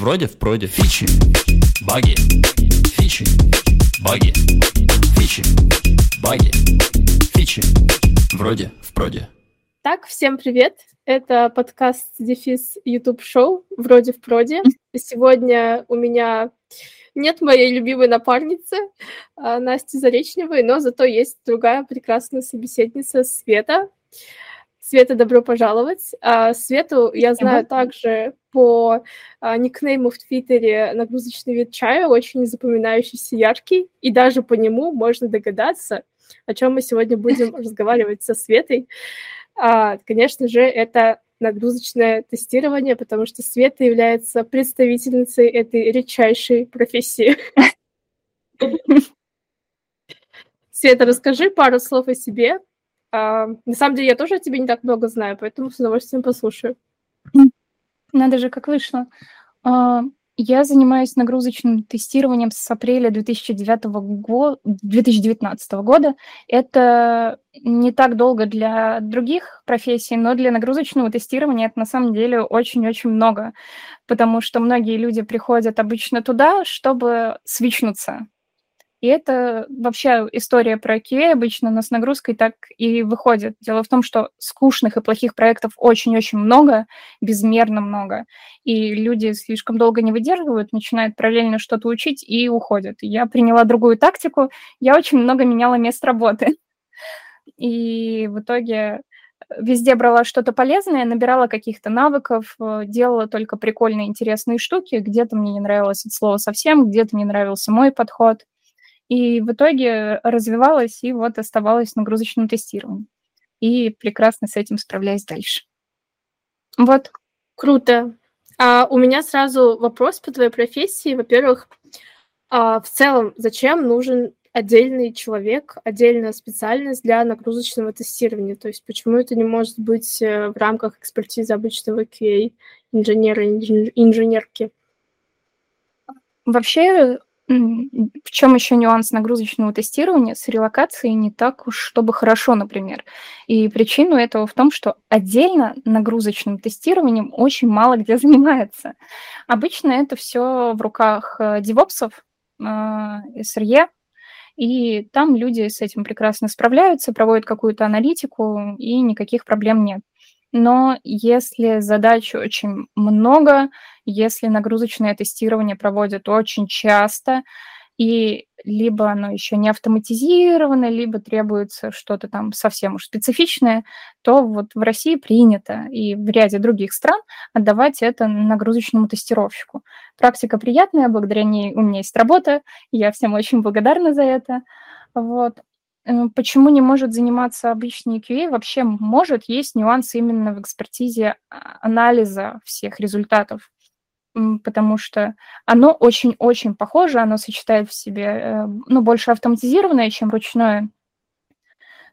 Вроде в проде. Фичи, баги, фичи, баги, фичи, баги, фичи. Вроде в проде. Так, всем привет. Это подкаст Дефис YouTube шоу «Вроде в проде». Сегодня у меня нет моей любимой напарницы а, Насти Заречневой, но зато есть другая прекрасная собеседница Света. Света, добро пожаловать. А, Свету я знаю также по а, никнейму в Твиттере «Нагрузочный вид чая», очень запоминающийся, яркий, и даже по нему можно догадаться, о чем мы сегодня будем разговаривать со Светой. А, конечно же, это нагрузочное тестирование, потому что Света является представительницей этой редчайшей профессии. Света, расскажи пару слов о себе, а, на самом деле, я тоже о тебе не так много знаю, поэтому с удовольствием послушаю. Надо же, как вышло. А, я занимаюсь нагрузочным тестированием с апреля 2009 го... 2019 года. Это не так долго для других профессий, но для нагрузочного тестирования это на самом деле очень-очень много, потому что многие люди приходят обычно туда, чтобы свичнуться, и это вообще история про QA обычно, но с нагрузкой так и выходит. Дело в том, что скучных и плохих проектов очень-очень много, безмерно много. И люди слишком долго не выдерживают, начинают параллельно что-то учить и уходят. Я приняла другую тактику, я очень много меняла мест работы. И в итоге везде брала что-то полезное, набирала каких-то навыков, э, делала только прикольные, интересные штуки. Где-то мне не нравилось это слово совсем, где-то мне нравился мой подход – и в итоге развивалась и вот оставалась нагрузочным тестированием. И прекрасно с этим справляюсь дальше. Вот. Круто. А у меня сразу вопрос по твоей профессии. Во-первых, а в целом, зачем нужен отдельный человек, отдельная специальность для нагрузочного тестирования? То есть почему это не может быть э, в рамках экспертизы обычного QA инженера, инженерки? Вообще в чем еще нюанс нагрузочного тестирования? С релокацией не так уж, чтобы хорошо, например. И причину этого в том, что отдельно нагрузочным тестированием очень мало где занимается. Обычно это все в руках э, девопсов, SRE, э, и там люди с этим прекрасно справляются, проводят какую-то аналитику, и никаких проблем нет. Но если задач очень много, если нагрузочное тестирование проводят очень часто, и либо оно еще не автоматизировано, либо требуется что-то там совсем уж специфичное, то вот в России принято и в ряде других стран отдавать это нагрузочному тестировщику. Практика приятная, благодаря ней у меня есть работа, я всем очень благодарна за это. Вот. Э, почему не может заниматься обычный QA? Вообще может, есть нюансы именно в экспертизе а, анализа всех результатов, потому что оно очень-очень похоже, оно сочетает в себе, э, ну, больше автоматизированное, чем ручное.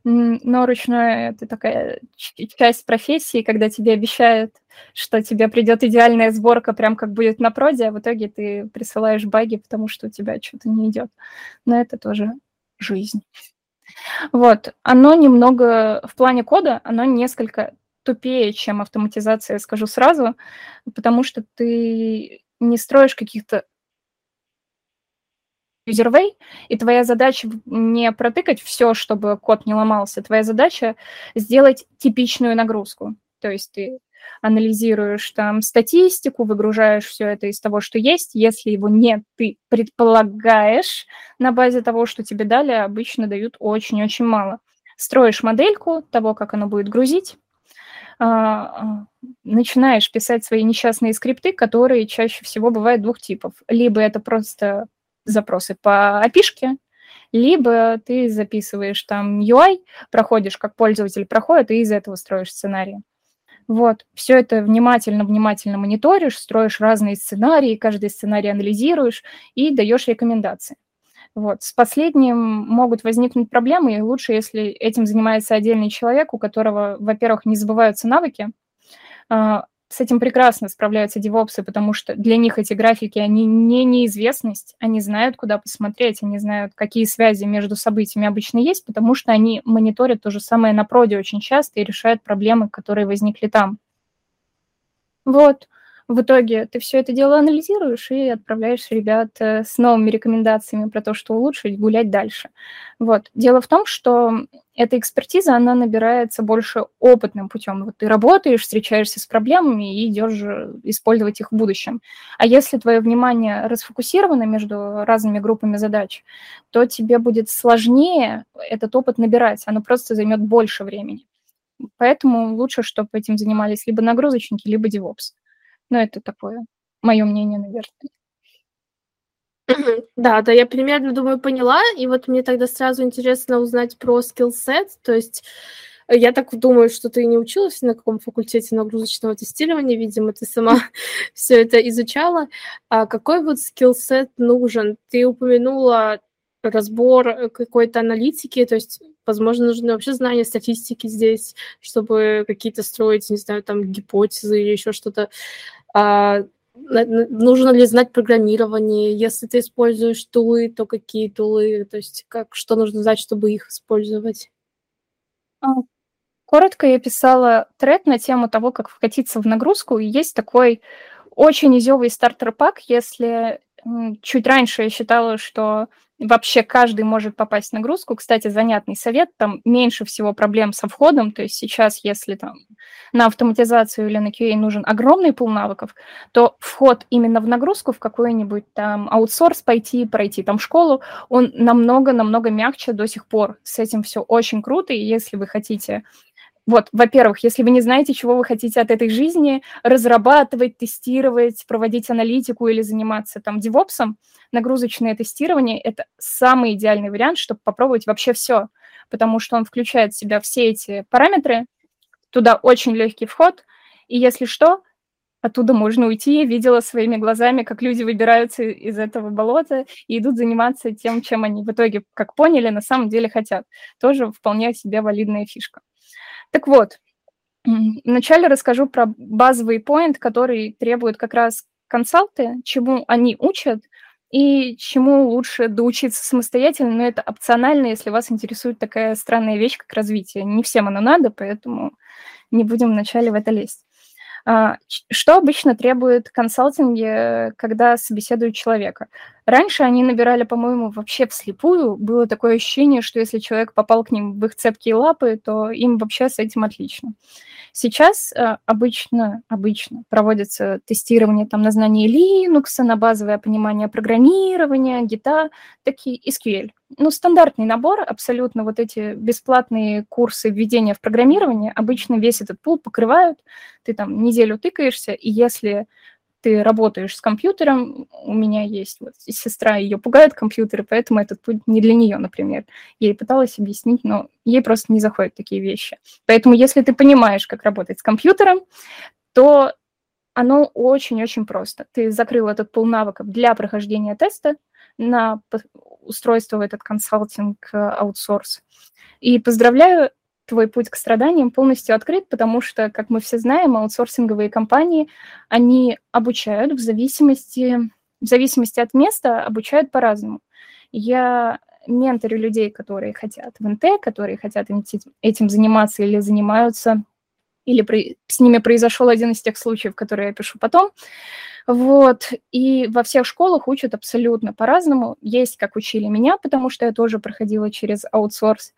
Но ручное – это такая часть профессии, когда тебе обещают, что тебе придет идеальная сборка, прям как будет на проде, а в итоге ты присылаешь баги, потому что у тебя что-то не идет. Но это тоже жизнь. Вот, оно немного, в плане кода, оно несколько тупее, чем автоматизация, скажу сразу, потому что ты не строишь каких-то userway, и твоя задача не протыкать все, чтобы код не ломался, твоя задача сделать типичную нагрузку. То есть ты анализируешь там статистику, выгружаешь все это из того, что есть. Если его нет, ты предполагаешь на базе того, что тебе дали, обычно дают очень-очень мало. Строишь модельку того, как оно будет грузить, а, начинаешь писать свои несчастные скрипты, которые чаще всего бывают двух типов. Либо это просто запросы по опишке, либо ты записываешь там UI, проходишь, как пользователь проходит, и из этого строишь сценарий. Вот, все это внимательно-внимательно мониторишь, строишь разные сценарии, каждый сценарий анализируешь и даешь рекомендации. Вот. С последним могут возникнуть проблемы, и лучше, если этим занимается отдельный человек, у которого, во-первых, не забываются навыки, а, с этим прекрасно справляются девопсы, потому что для них эти графики, они не неизвестность, они знают, куда посмотреть, они знают, какие связи между событиями обычно есть, потому что они мониторят то же самое на проде очень часто и решают проблемы, которые возникли там. Вот. В итоге ты все это дело анализируешь и отправляешь ребят э, с новыми рекомендациями про то, что улучшить, гулять дальше. Вот. Дело в том, что эта экспертиза, она набирается больше опытным путем. Вот ты работаешь, встречаешься с проблемами и идешь использовать их в будущем. А если твое внимание расфокусировано между разными группами задач, то тебе будет сложнее этот опыт набирать. Оно просто займет больше времени. Поэтому лучше, чтобы этим занимались либо нагрузочники, либо DevOps. Ну, это такое мое мнение, наверное. Да, да, я примерно, думаю, поняла. И вот мне тогда сразу интересно узнать про скиллсет. То есть э, я так думаю, что ты не училась на каком факультете нагрузочного тестирования, видимо, ты сама все это изучала. А какой вот скиллсет нужен? Ты упомянула разбор э, какой-то аналитики, то есть, возможно, нужны вообще знания статистики здесь, чтобы какие-то строить, не знаю, там гипотезы или еще что-то. А, нужно ли знать программирование? Если ты используешь тулы, то какие тулы? То есть, как, что нужно знать, чтобы их использовать? А, коротко я писала тред на тему того, как вкатиться в нагрузку. И есть такой очень изевый стартер-пак, если чуть раньше я считала, что вообще каждый может попасть в нагрузку. Кстати, занятный совет, там меньше всего проблем со входом, то есть сейчас, если там на автоматизацию или на QA нужен огромный пул навыков, то вход именно в нагрузку, в какой-нибудь там аутсорс пойти, пройти там школу, он намного-намного мягче до сих пор. С этим все очень круто, и если вы хотите вот, во-первых, если вы не знаете, чего вы хотите от этой жизни, разрабатывать, тестировать, проводить аналитику или заниматься там девопсом, нагрузочное тестирование – это самый идеальный вариант, чтобы попробовать вообще все, потому что он включает в себя все эти параметры, туда очень легкий вход, и если что, оттуда можно уйти. Я видела своими глазами, как люди выбираются из этого болота и идут заниматься тем, чем они в итоге, как поняли, на самом деле хотят. Тоже вполне себе валидная фишка. Так вот, вначале расскажу про базовый поинт, который требует как раз консалты, чему они учат и чему лучше доучиться самостоятельно, но это опционально, если вас интересует такая странная вещь, как развитие. Не всем оно надо, поэтому не будем вначале в это лезть. А, что обычно требует консалтинги, когда собеседуют человека? Раньше они набирали, по-моему, вообще вслепую. Было такое ощущение, что если человек попал к ним в их цепкие лапы, то им вообще с этим отлично. Сейчас э, обычно, обычно проводится тестирование там, на знание Linux, на базовое понимание программирования, гита, такие SQL. Ну, стандартный набор, абсолютно вот эти бесплатные курсы введения в программирование, обычно весь этот пул покрывают, ты там неделю тыкаешься, и если ты работаешь с компьютером, у меня есть вот сестра, ее пугают компьютеры, поэтому этот путь не для нее, например. Я ей пыталась объяснить, но ей просто не заходят такие вещи. Поэтому если ты понимаешь, как работать с компьютером, то оно очень-очень просто. Ты закрыл этот пул навыков для прохождения теста на устройство в этот консалтинг э, аутсорс. И поздравляю, твой путь к страданиям полностью открыт, потому что, как мы все знаем, аутсорсинговые компании, они обучают в зависимости, в зависимости от места, обучают по-разному. Я менторю людей, которые хотят в НТ, которые хотят этим заниматься или занимаются, или с ними произошел один из тех случаев, которые я пишу потом. Вот, и во всех школах учат абсолютно по-разному. Есть, как учили меня, потому что я тоже проходила через аутсорс.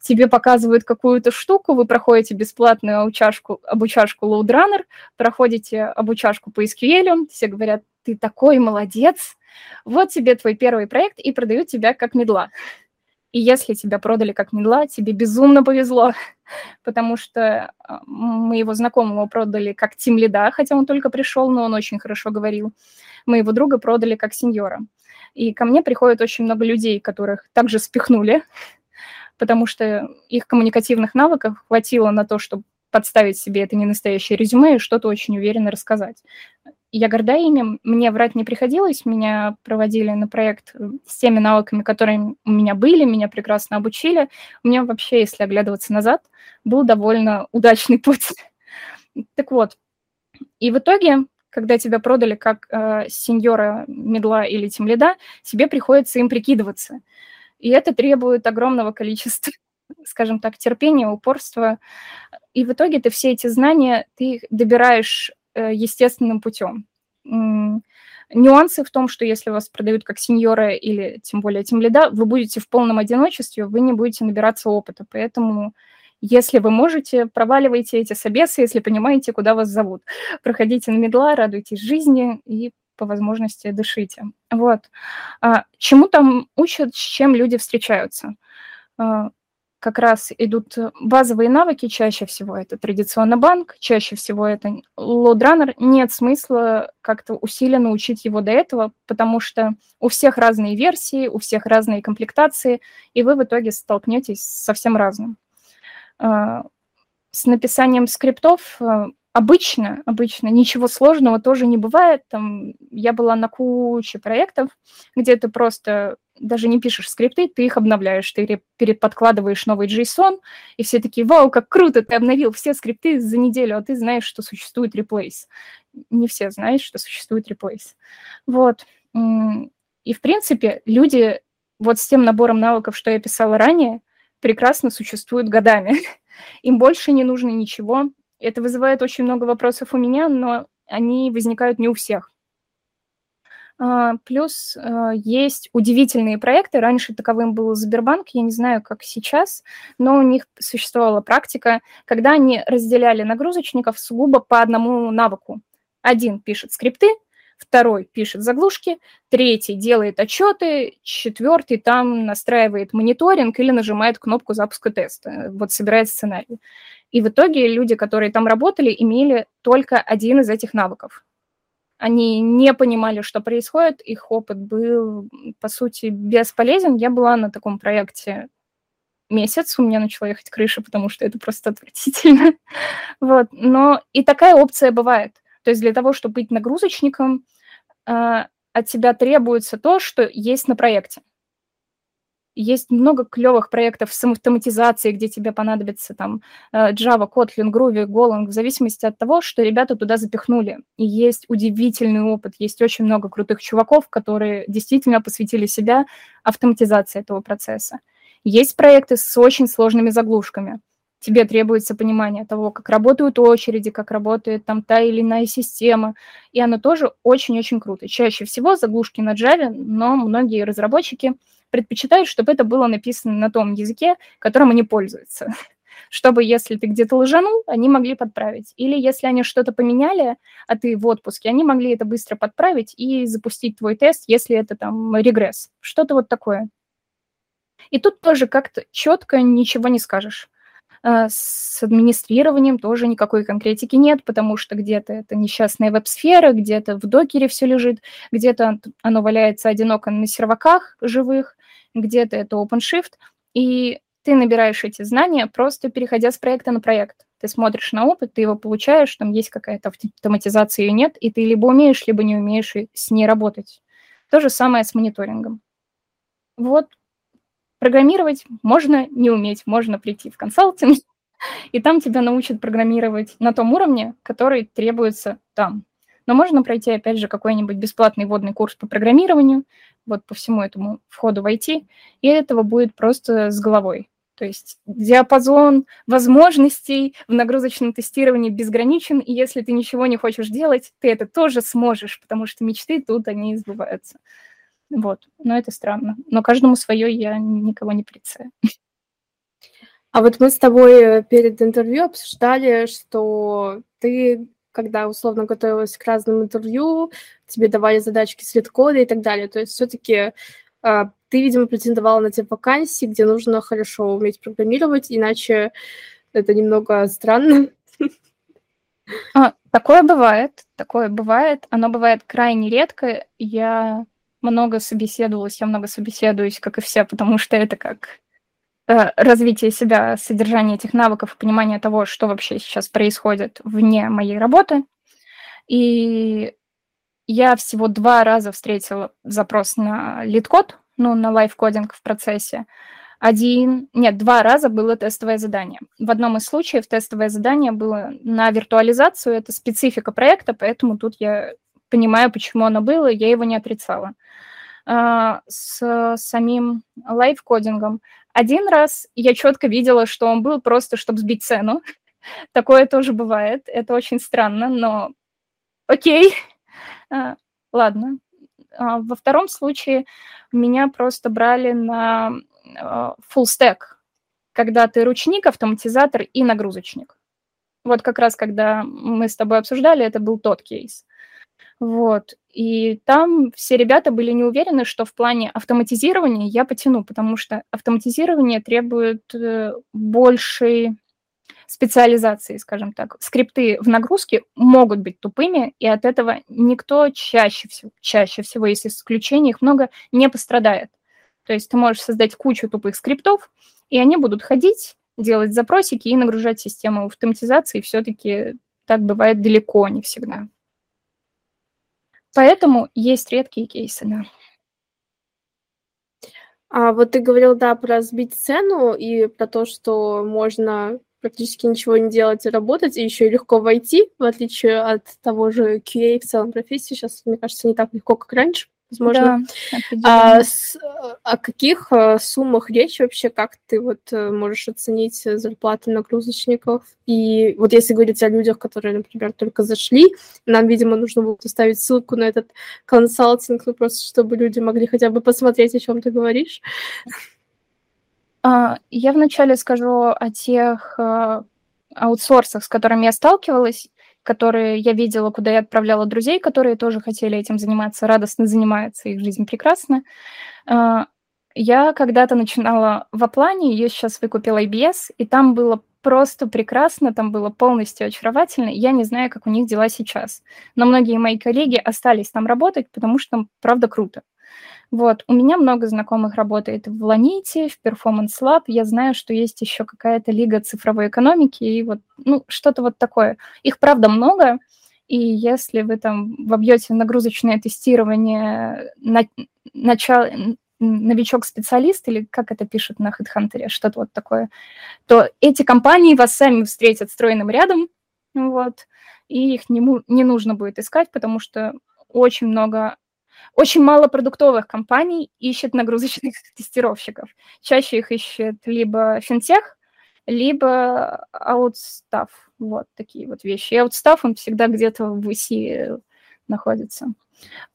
Тебе показывают какую-то штуку, вы проходите бесплатную обучашку, обучашку LoadRunner, проходите обучашку по SQL, все говорят, ты такой молодец, вот тебе твой первый проект, и продают тебя как медла. И если тебя продали как медла, тебе безумно повезло, потому что а, мы его знакомого продали как тим лида, хотя он только пришел, но он очень хорошо говорил. Мы его друга продали как сеньора. И ко мне приходит очень много людей, которых также спихнули, потому что их коммуникативных навыков хватило на то, чтобы подставить себе это ненастоящее резюме и что-то очень уверенно рассказать я горда ими, мне врать не приходилось, меня проводили на проект э, с теми навыками, которые у меня были, меня прекрасно обучили. У меня вообще, если оглядываться назад, был довольно удачный путь. Так вот, и в итоге, когда тебя продали как э, сеньора медла или тимлида, тебе приходится им прикидываться. И это требует огромного количества, скажем так, терпения, упорства. И в итоге ты все эти знания, ты их добираешь естественным путем. Нюансы в том, что если вас продают как сеньора или тем более тем лида, вы будете в полном одиночестве, вы не будете набираться опыта. Поэтому если вы можете, проваливайте эти собесы, если понимаете, куда вас зовут. Проходите на медла, радуйтесь жизни и по возможности дышите. Вот. А, чему там учат, с чем люди встречаются? Как раз идут базовые навыки, чаще всего это традиционно банк, чаще всего это лоудраннер. Нет смысла как-то усиленно учить его до этого, потому что у всех разные версии, у всех разные комплектации, и вы в итоге столкнетесь с совсем разным. А, с написанием скриптов Обычно, обычно ничего сложного тоже не бывает. Там, я была на куче проектов, где ты просто даже не пишешь скрипты, ты их обновляешь, ты переподкладываешь новый JSON, и все такие, вау, как круто, ты обновил все скрипты за неделю, а ты знаешь, что существует replace. Не все знают, что существует replace. Вот. И, в принципе, люди вот с тем набором навыков, что я писала ранее, прекрасно существуют годами. Им больше не нужно ничего, это вызывает очень много вопросов у меня, но они возникают не у всех. А, плюс а, есть удивительные проекты. Раньше таковым был Сбербанк, я не знаю, как сейчас, но у них существовала практика, когда они разделяли нагрузочников сугубо по одному навыку. Один пишет скрипты, второй пишет заглушки, третий делает отчеты, четвертый там настраивает мониторинг или нажимает кнопку запуска теста, вот собирает сценарий. И в итоге люди, которые там работали, имели только один из этих навыков. Они не понимали, что происходит, их опыт был, по сути, бесполезен. Я была на таком проекте месяц, у меня начала ехать крыша, потому что это просто отвратительно. вот. Но и такая опция бывает. То есть для того, чтобы быть нагрузочником, э, от тебя требуется то, что есть на проекте. Есть много клевых проектов с автоматизацией, где тебе понадобится там э, Java, Kotlin, Groovy, Golang, в зависимости от того, что ребята туда запихнули. И есть удивительный опыт, есть очень много крутых чуваков, которые действительно посвятили себя автоматизации этого процесса. Есть проекты с очень сложными заглушками. Тебе требуется понимание того, как работают очереди, как работает там та или иная система. И оно тоже очень-очень круто. Чаще всего заглушки на Java, но многие разработчики – предпочитают, чтобы это было написано на том языке, которым они пользуются. Чтобы, если ты где-то лжанул, они могли подправить. Или если они что-то поменяли, а ты в отпуске, они могли это быстро подправить и запустить твой тест, если это там регресс. Что-то вот такое. И тут тоже как-то четко ничего не скажешь. А, с администрированием тоже никакой конкретики нет, потому что где-то это несчастная веб-сфера, где-то в докере все лежит, где-то оно валяется одиноко на серваках живых, где-то это OpenShift, и ты набираешь эти знания, просто переходя с проекта на проект. Ты смотришь на опыт, ты его получаешь, там есть какая-то автоматизация, ее нет, и ты либо умеешь, либо не умеешь с ней работать. То же самое с мониторингом. Вот программировать можно не уметь, можно прийти в консалтинг, и там тебя научат программировать на том уровне, который требуется там. Но можно пройти, опять же, какой-нибудь бесплатный водный курс по программированию, вот по всему этому входу в IT, и этого будет просто с головой. То есть диапазон возможностей в нагрузочном тестировании безграничен, и если ты ничего не хочешь делать, ты это тоже сможешь, потому что мечты тут, они сбываются. Вот, но это странно. Но каждому свое я никого не прицаю. А вот мы с тобой перед интервью обсуждали, что ты когда условно готовилась к разным интервью, тебе давали задачки с лид-кода и так далее. То есть все-таки а, ты, видимо, претендовала на те вакансии, где нужно хорошо уметь программировать, иначе это немного странно. А, такое бывает, такое бывает. Оно бывает крайне редко. Я много собеседовалась, я много собеседуюсь, как и все, потому что это как развитие себя, поддержание этих навыков и понимание того, что вообще сейчас происходит вне моей работы. И я всего два раза встретила запрос на LeetCode, ну, на live coding в процессе. Один, нет, два раза было тестовое задание. В одном из случаев тестовое задание было на виртуализацию, это специфика проекта, поэтому тут я понимаю, почему оно было, я его не отрицала. А, с самим лайф-кодингом один раз я четко видела, что он был просто, чтобы сбить цену. Такое тоже бывает, это очень странно, но окей, а, ладно. А, во втором случае меня просто брали на а, full stack, когда ты ручник, автоматизатор и нагрузочник. Вот как раз, когда мы с тобой обсуждали, это был тот кейс. Вот. И там все ребята были не уверены, что в плане автоматизирования я потяну, потому что автоматизирование требует э, большей специализации, скажем так. Скрипты в нагрузке могут быть тупыми, и от этого никто чаще всего, чаще всего, если исключений их много, не пострадает. То есть ты можешь создать кучу тупых скриптов, и они будут ходить, делать запросики и нагружать систему автоматизации. Все-таки так бывает далеко не всегда. Поэтому есть редкие кейсы, да. А вот ты говорил, да, про сбить цену и про то, что можно практически ничего не делать и работать, и еще и легко войти, в отличие от того же QA в целом профессии. Сейчас, мне кажется, не так легко, как раньше возможно. Да, а, с, о каких а, суммах речь вообще, как ты вот э, можешь оценить зарплаты нагрузочников? И вот если говорить о людях, которые, например, только зашли, нам, видимо, нужно будет оставить ссылку на этот консалтинг, ну просто чтобы люди могли хотя бы посмотреть, о чем ты говоришь. А, я вначале скажу о тех аутсорсах, с которыми я сталкивалась которые я видела, куда я отправляла друзей, которые тоже хотели этим заниматься, радостно занимаются, их жизнь прекрасна. А, я когда-то начинала в Аплане, ее сейчас выкупила IBS, и там было просто прекрасно, там было полностью очаровательно. Я не знаю, как у них дела сейчас. Но многие мои коллеги остались там работать, потому что там правда круто. Вот, у меня много знакомых работает в Ланите, в Performance Lab. Я знаю, что есть еще какая-то лига цифровой экономики, и вот, ну, что-то вот такое. Их, правда, много, и если вы там вобьете нагрузочное тестирование на, начало, новичок-специалист, или как это пишут на HeadHunter, что-то вот такое, то эти компании вас сами встретят стройным рядом, вот, и их не, не нужно будет искать, потому что очень много очень мало продуктовых компаний ищет нагрузочных тестировщиков. Чаще их ищет либо финтех, либо аутстав. Вот такие вот вещи. И аутстав, он всегда где-то в ИСИ находится.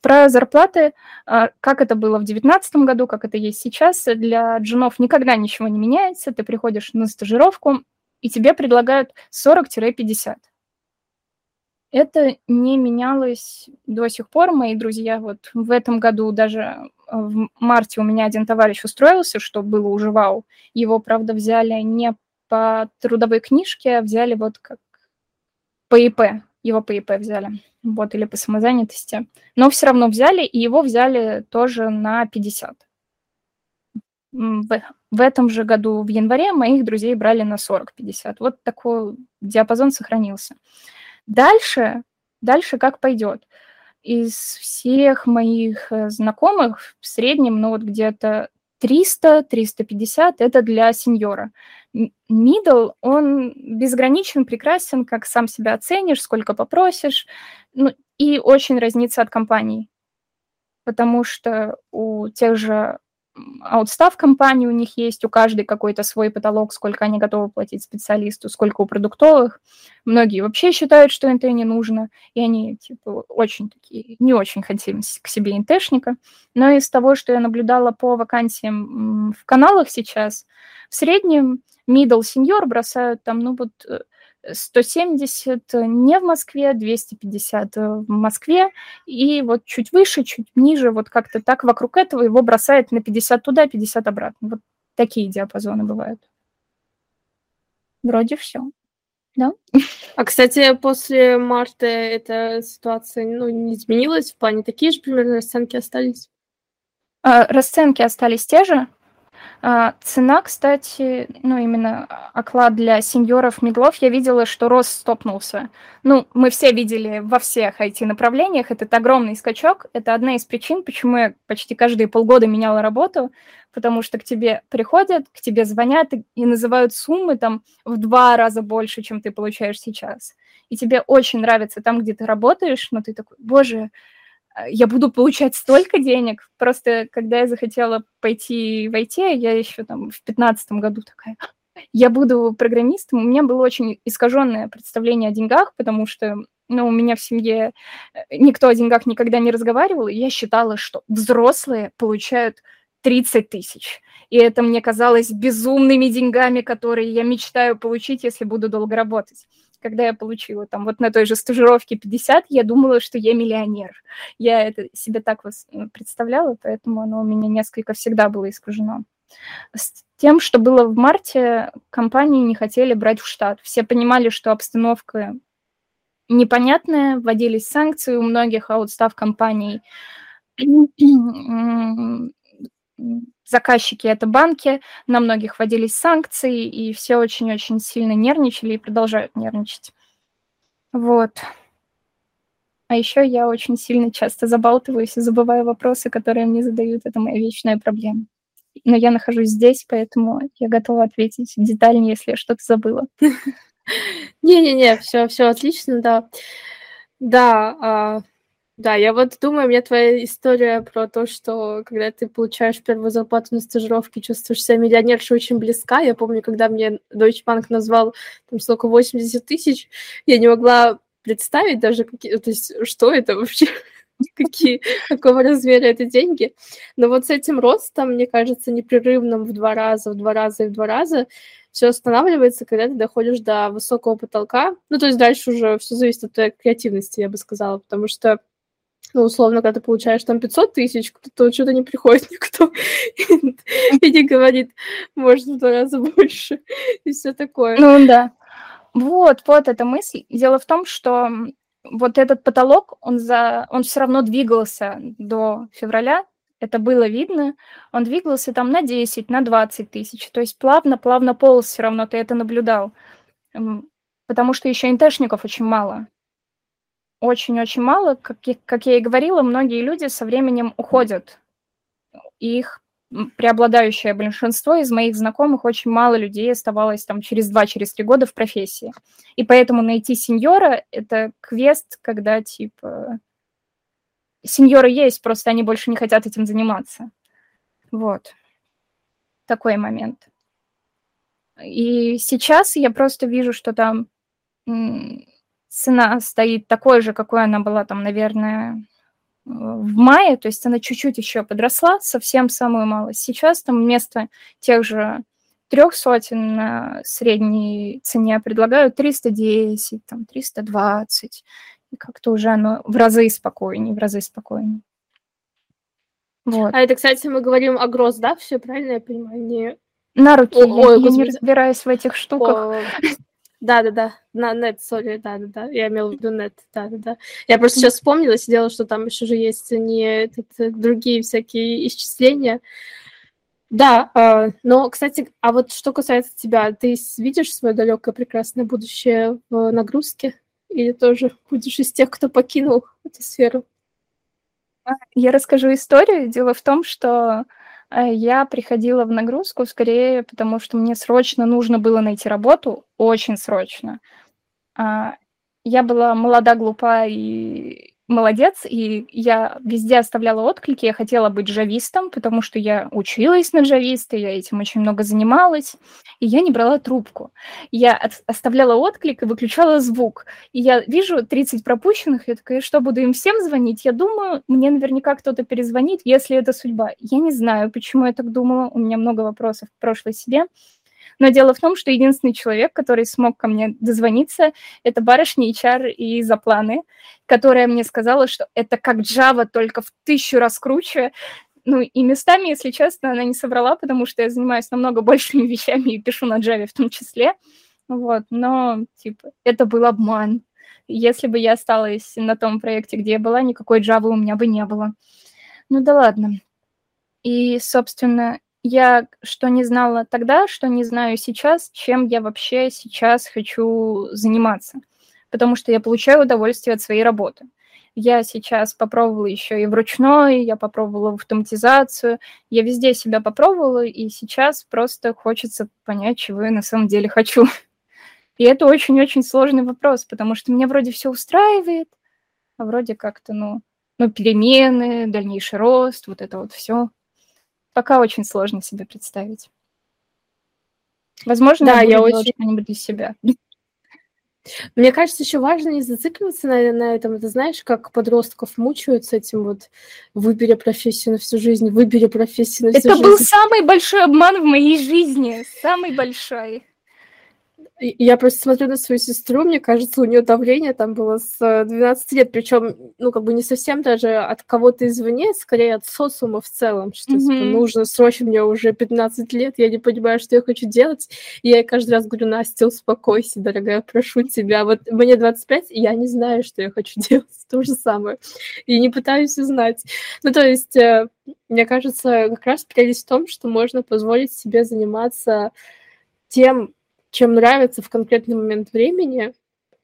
Про зарплаты, а, как это было в 2019 году, как это есть сейчас, для джунов никогда ничего не меняется. Ты приходишь на стажировку, и тебе предлагают 40-50. Это не менялось до сих пор. Мои друзья вот в этом году даже э, в марте у меня один товарищ устроился, что было уже вау. Его, правда, взяли не по трудовой книжке, а взяли вот как по ИП. Его по ИП взяли. Вот, или по самозанятости. Но все равно взяли, и его взяли тоже на 50. В, в этом же году, в январе, моих друзей брали на 40-50. Вот такой диапазон сохранился. Дальше, дальше как пойдет. Из всех моих э, знакомых в среднем, ну вот где-то 300-350 это для сеньора. Мидл, он безграничен, прекрасен, как сам себя оценишь, сколько попросишь, ну, и очень разнится от компаний. Потому что у тех же аутстав компании у них есть, у каждой какой-то свой потолок, сколько они готовы платить специалисту, сколько у продуктовых. Многие вообще считают, что НТ не нужно, и они типа очень такие, не очень хотим к себе НТшника. Но из того, что я наблюдала по вакансиям в каналах сейчас, в среднем middle senior бросают там, ну вот э, 170 не в Москве, 250 в Москве, и вот чуть выше, чуть ниже, вот как-то так вокруг этого его бросает на 50 туда, 50 обратно. Вот такие диапазоны бывают. Вроде все. Да? А, кстати, после марта эта ситуация ну, не изменилась? В плане такие же примерно расценки остались? А, расценки остались те же, цена, кстати, ну, именно оклад для сеньоров, медлов, я видела, что рост стопнулся. Ну, мы все видели во всех IT-направлениях, этот огромный скачок. Это одна из причин, почему я почти каждые полгода меняла работу, потому что к тебе приходят, к тебе звонят и, называют суммы там в два раза больше, чем ты получаешь сейчас. И тебе очень нравится там, где ты работаешь, но ты такой, боже, я буду получать столько денег. Просто когда я захотела пойти в IT, я еще там в 2015 году такая, я буду программистом. У меня было очень искаженное представление о деньгах, потому что ну, у меня в семье э, никто о деньгах никогда не разговаривал, и я считала, что взрослые получают 30 тысяч. И это мне казалось безумными деньгами, которые я мечтаю получить, если буду долго работать. Когда я получила там вот на той же стажировке 50, я думала, что я миллионер. Я это себе так представляла, поэтому оно у меня несколько всегда было искажено. С тем, что было в марте, компании не хотели брать в штат. Все понимали, что обстановка непонятная, вводились санкции у многих аутстав компаний. Заказчики это банки, на многих вводились санкции, и все очень-очень сильно нервничали и продолжают нервничать. Вот. А еще я очень сильно часто забалтываюсь и забываю вопросы, которые мне задают. Это моя вечная проблема. Но я нахожусь здесь, поэтому я готова ответить детальнее, если я что-то забыла. Не-не-не, все, все отлично, да. Да, а, да, я вот думаю, мне твоя история про то, что когда ты получаешь первую зарплату на стажировке, чувствуешь себя миллионершей, очень близка. Я помню, когда мне Deutsche Bank назвал там сколько, 80 тысяч, я не могла представить даже, какие, то есть, что это вообще, какие, какого размера это деньги. Но вот с этим ростом, мне кажется, непрерывным в два раза, в два раза и в два раза, все останавливается, когда ты доходишь до высокого потолка. Ну, то есть дальше уже все зависит от твоей креативности, я бы сказала, потому что ну, условно, когда ты получаешь там 500 тысяч, то что-то не приходит никто и не говорит, может, в два раза больше, и все такое. Ну, да. Вот, вот эта мысль. Дело в том, что вот этот потолок, он, за, он все равно двигался до февраля, это было видно, он двигался там на 10, на 20 тысяч, то есть плавно-плавно полз все равно, ты это наблюдал, потому что еще НТшников очень мало. Очень-очень мало, как я, как я и говорила, многие люди со временем уходят, их преобладающее большинство из моих знакомых, очень мало людей оставалось там через два, через три года в профессии. И поэтому найти сеньора – это квест, когда, типа, сеньоры есть, просто они больше не хотят этим заниматься. Вот. Такой момент. И сейчас я просто вижу, что там цена стоит такой же, какой она была там, наверное, в мае, то есть она чуть-чуть еще подросла, совсем самую малость. Сейчас там вместо тех же трех сотен на средней цене предлагают 310, там 320. И как-то уже оно в разы спокойнее, в разы спокойнее. Вот. А это, кстати, мы говорим о гроз, да, все правильно я понимаю? Не... На руки, О, я, ой, я не разбираюсь в этих штуках. О, да-да-да, на нет, сори, да-да-да, я имела в виду нет, да-да-да. Я просто сейчас вспомнила, сидела, что там еще же есть не этот, э, другие всякие исчисления. Да, э, но, кстати, а вот что касается тебя, ты видишь свое далекое прекрасное будущее в нагрузке? Или тоже будешь из тех, кто покинул эту сферу? Я расскажу историю. Дело в том, что я приходила в нагрузку скорее, потому что мне срочно нужно было найти работу, очень срочно. А, я была молода, глупа и молодец, и я везде оставляла отклики, я хотела быть джавистом, потому что я училась на джависта, я этим очень много занималась, и я не брала трубку. Я от, оставляла отклик и выключала звук. И я вижу 30 пропущенных, я такая, что, буду им всем звонить? Я думаю, мне наверняка кто-то перезвонит, если это судьба. Я не знаю, почему я так думала, у меня много вопросов к прошлой себе, но дело в том, что единственный человек, который смог ко мне дозвониться, это барышня HR и Запланы, которая мне сказала, что это как Java, только в тысячу раз круче. Ну и местами, если честно, она не соврала, потому что я занимаюсь намного большими вещами и пишу на Java в том числе. Вот, но, типа, это был обман. Если бы я осталась на том проекте, где я была, никакой Java у меня бы не было. Ну да ладно. И, собственно, я что не знала тогда, что не знаю сейчас, чем я вообще сейчас хочу заниматься. Потому что я получаю удовольствие от своей работы. Я сейчас попробовала еще и вручной, я попробовала автоматизацию, я везде себя попробовала, и сейчас просто хочется понять, чего я на самом деле хочу. И это очень-очень сложный вопрос, потому что меня вроде все устраивает, а вроде как-то, ну, ну, перемены, дальнейший рост, вот это вот все пока очень сложно себе представить. Возможно, да, я, я очень что-нибудь для себя. Мне кажется, еще важно не зацикливаться на, на этом. Ты знаешь, как подростков мучают с этим вот «выбери профессию на всю жизнь, выбери профессию на всю Это жизнь». был самый большой обман в моей жизни, самый большой. Я просто смотрю на свою сестру, мне кажется, у нее давление там было с 12 лет, причем, ну, как бы не совсем даже от кого-то извне, скорее от социума в целом, что, mm-hmm. типа, нужно срочно, мне уже 15 лет, я не понимаю, что я хочу делать, и я каждый раз говорю, Настя, успокойся, дорогая, прошу тебя, вот мне 25, и я не знаю, что я хочу делать, то же самое, и не пытаюсь узнать. Ну, то есть, э, мне кажется, как раз прелесть в том, что можно позволить себе заниматься тем, чем нравится в конкретный момент времени,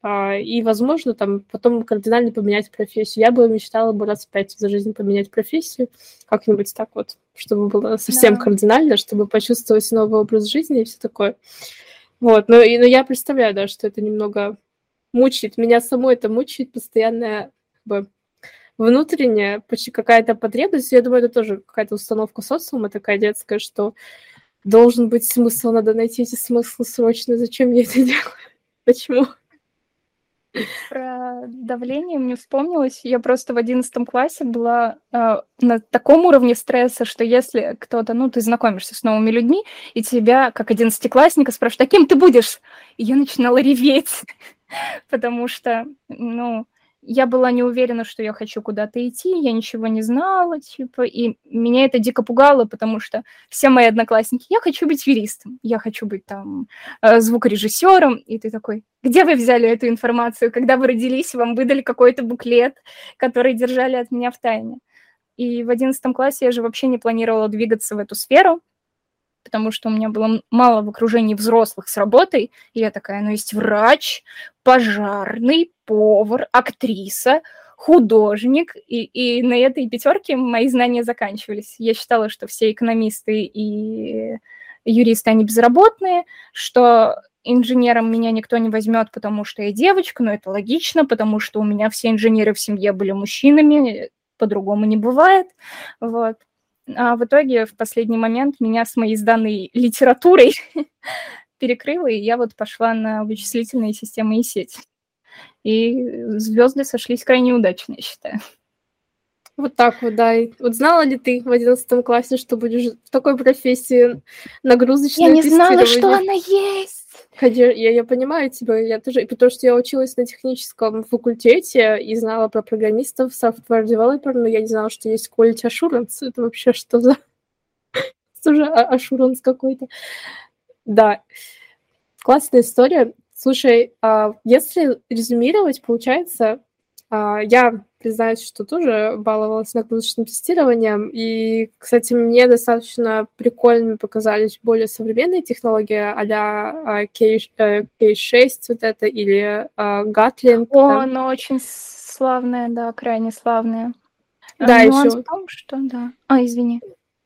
а, и, возможно, там потом кардинально поменять профессию. Я бы мечтала бы раз в пять за жизнь поменять профессию, как-нибудь так вот, чтобы было совсем да. кардинально, чтобы почувствовать новый образ жизни и все такое. Вот, но, и, но я представляю, да, что это немного мучает. Меня само это мучает, постоянная как бы, внутренняя почти какая-то потребность. Я думаю, это тоже какая-то установка социума такая детская, что должен быть смысл, надо найти эти смыслы срочно. Зачем я это делаю? Почему? Про давление мне вспомнилось. Я просто в одиннадцатом классе была э, на таком уровне стресса, что если кто-то, ну, ты знакомишься с новыми людьми, и тебя, как одиннадцатиклассника, спрашивают, а кем ты будешь? И я начинала реветь, потому что, ну, я была не уверена, что я хочу куда-то идти, я ничего не знала, типа, и меня это дико пугало, потому что все мои одноклассники, я хочу быть юристом, я хочу быть там э, звукорежиссером, и ты такой, где вы взяли эту информацию, когда вы родились, вам выдали какой-то буклет, который держали от меня в тайне. И в одиннадцатом классе я же вообще не планировала двигаться в эту сферу, потому что у меня было мало в окружении взрослых с работой, и я такая, ну, есть врач, пожарный, повар, актриса, художник, и, и на этой пятерке мои знания заканчивались. Я считала, что все экономисты и юристы, они безработные, что инженером меня никто не возьмет, потому что я девочка, но это логично, потому что у меня все инженеры в семье были мужчинами, по-другому не бывает, вот. А в итоге в последний момент меня с моей сданной литературой перекрыло, и я вот пошла на вычислительные системы и сеть. И звезды сошлись крайне удачно, я считаю. Вот так вот, да. И вот знала ли ты в одиннадцатом классе, что будешь в такой профессии нагрузочной? Я не знала, что она есть. Я, я, я понимаю тебя, я тоже, потому что я училась на техническом факультете и знала про программистов, software developer, но я не знала, что есть quality assurance. Это вообще что за... Что же assurance какой-то? Да, классная история. Слушай, а если резюмировать, получается, а, я признаюсь, что тоже баловалась нагрузочным тестированием. И, кстати, мне достаточно прикольными показались более современные технологии а-ля K, K6 вот это или Gatling. О, там. оно очень славное, да, крайне славное. Да, еще... в том, что да. А, извини.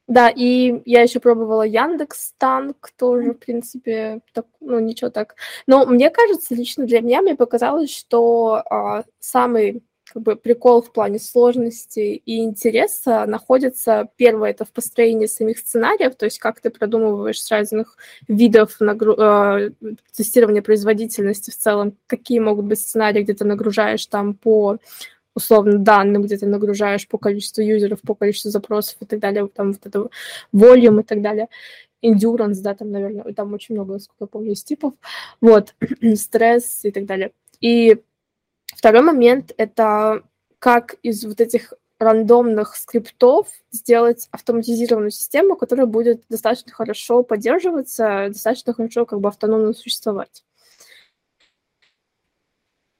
Да, и я еще пробовала Яндекс Танк, тоже, в принципе, так, ну, ничего так. Но мне кажется, лично для меня мне показалось, что а, самый как бы прикол в плане сложности и интереса находится, первое, это в построении самих сценариев, то есть как ты продумываешь с разных видов нагру... э, тестирования производительности в целом, какие могут быть сценарии, где ты нагружаешь там по условно данным, где ты нагружаешь по количеству юзеров, по количеству запросов и так далее, там вот это volume и так далее, endurance, да, там, наверное, там очень много, сколько я помню, из типов, вот, стресс и так далее. И второй момент — это как из вот этих рандомных скриптов сделать автоматизированную систему, которая будет достаточно хорошо поддерживаться, достаточно хорошо как бы автономно существовать.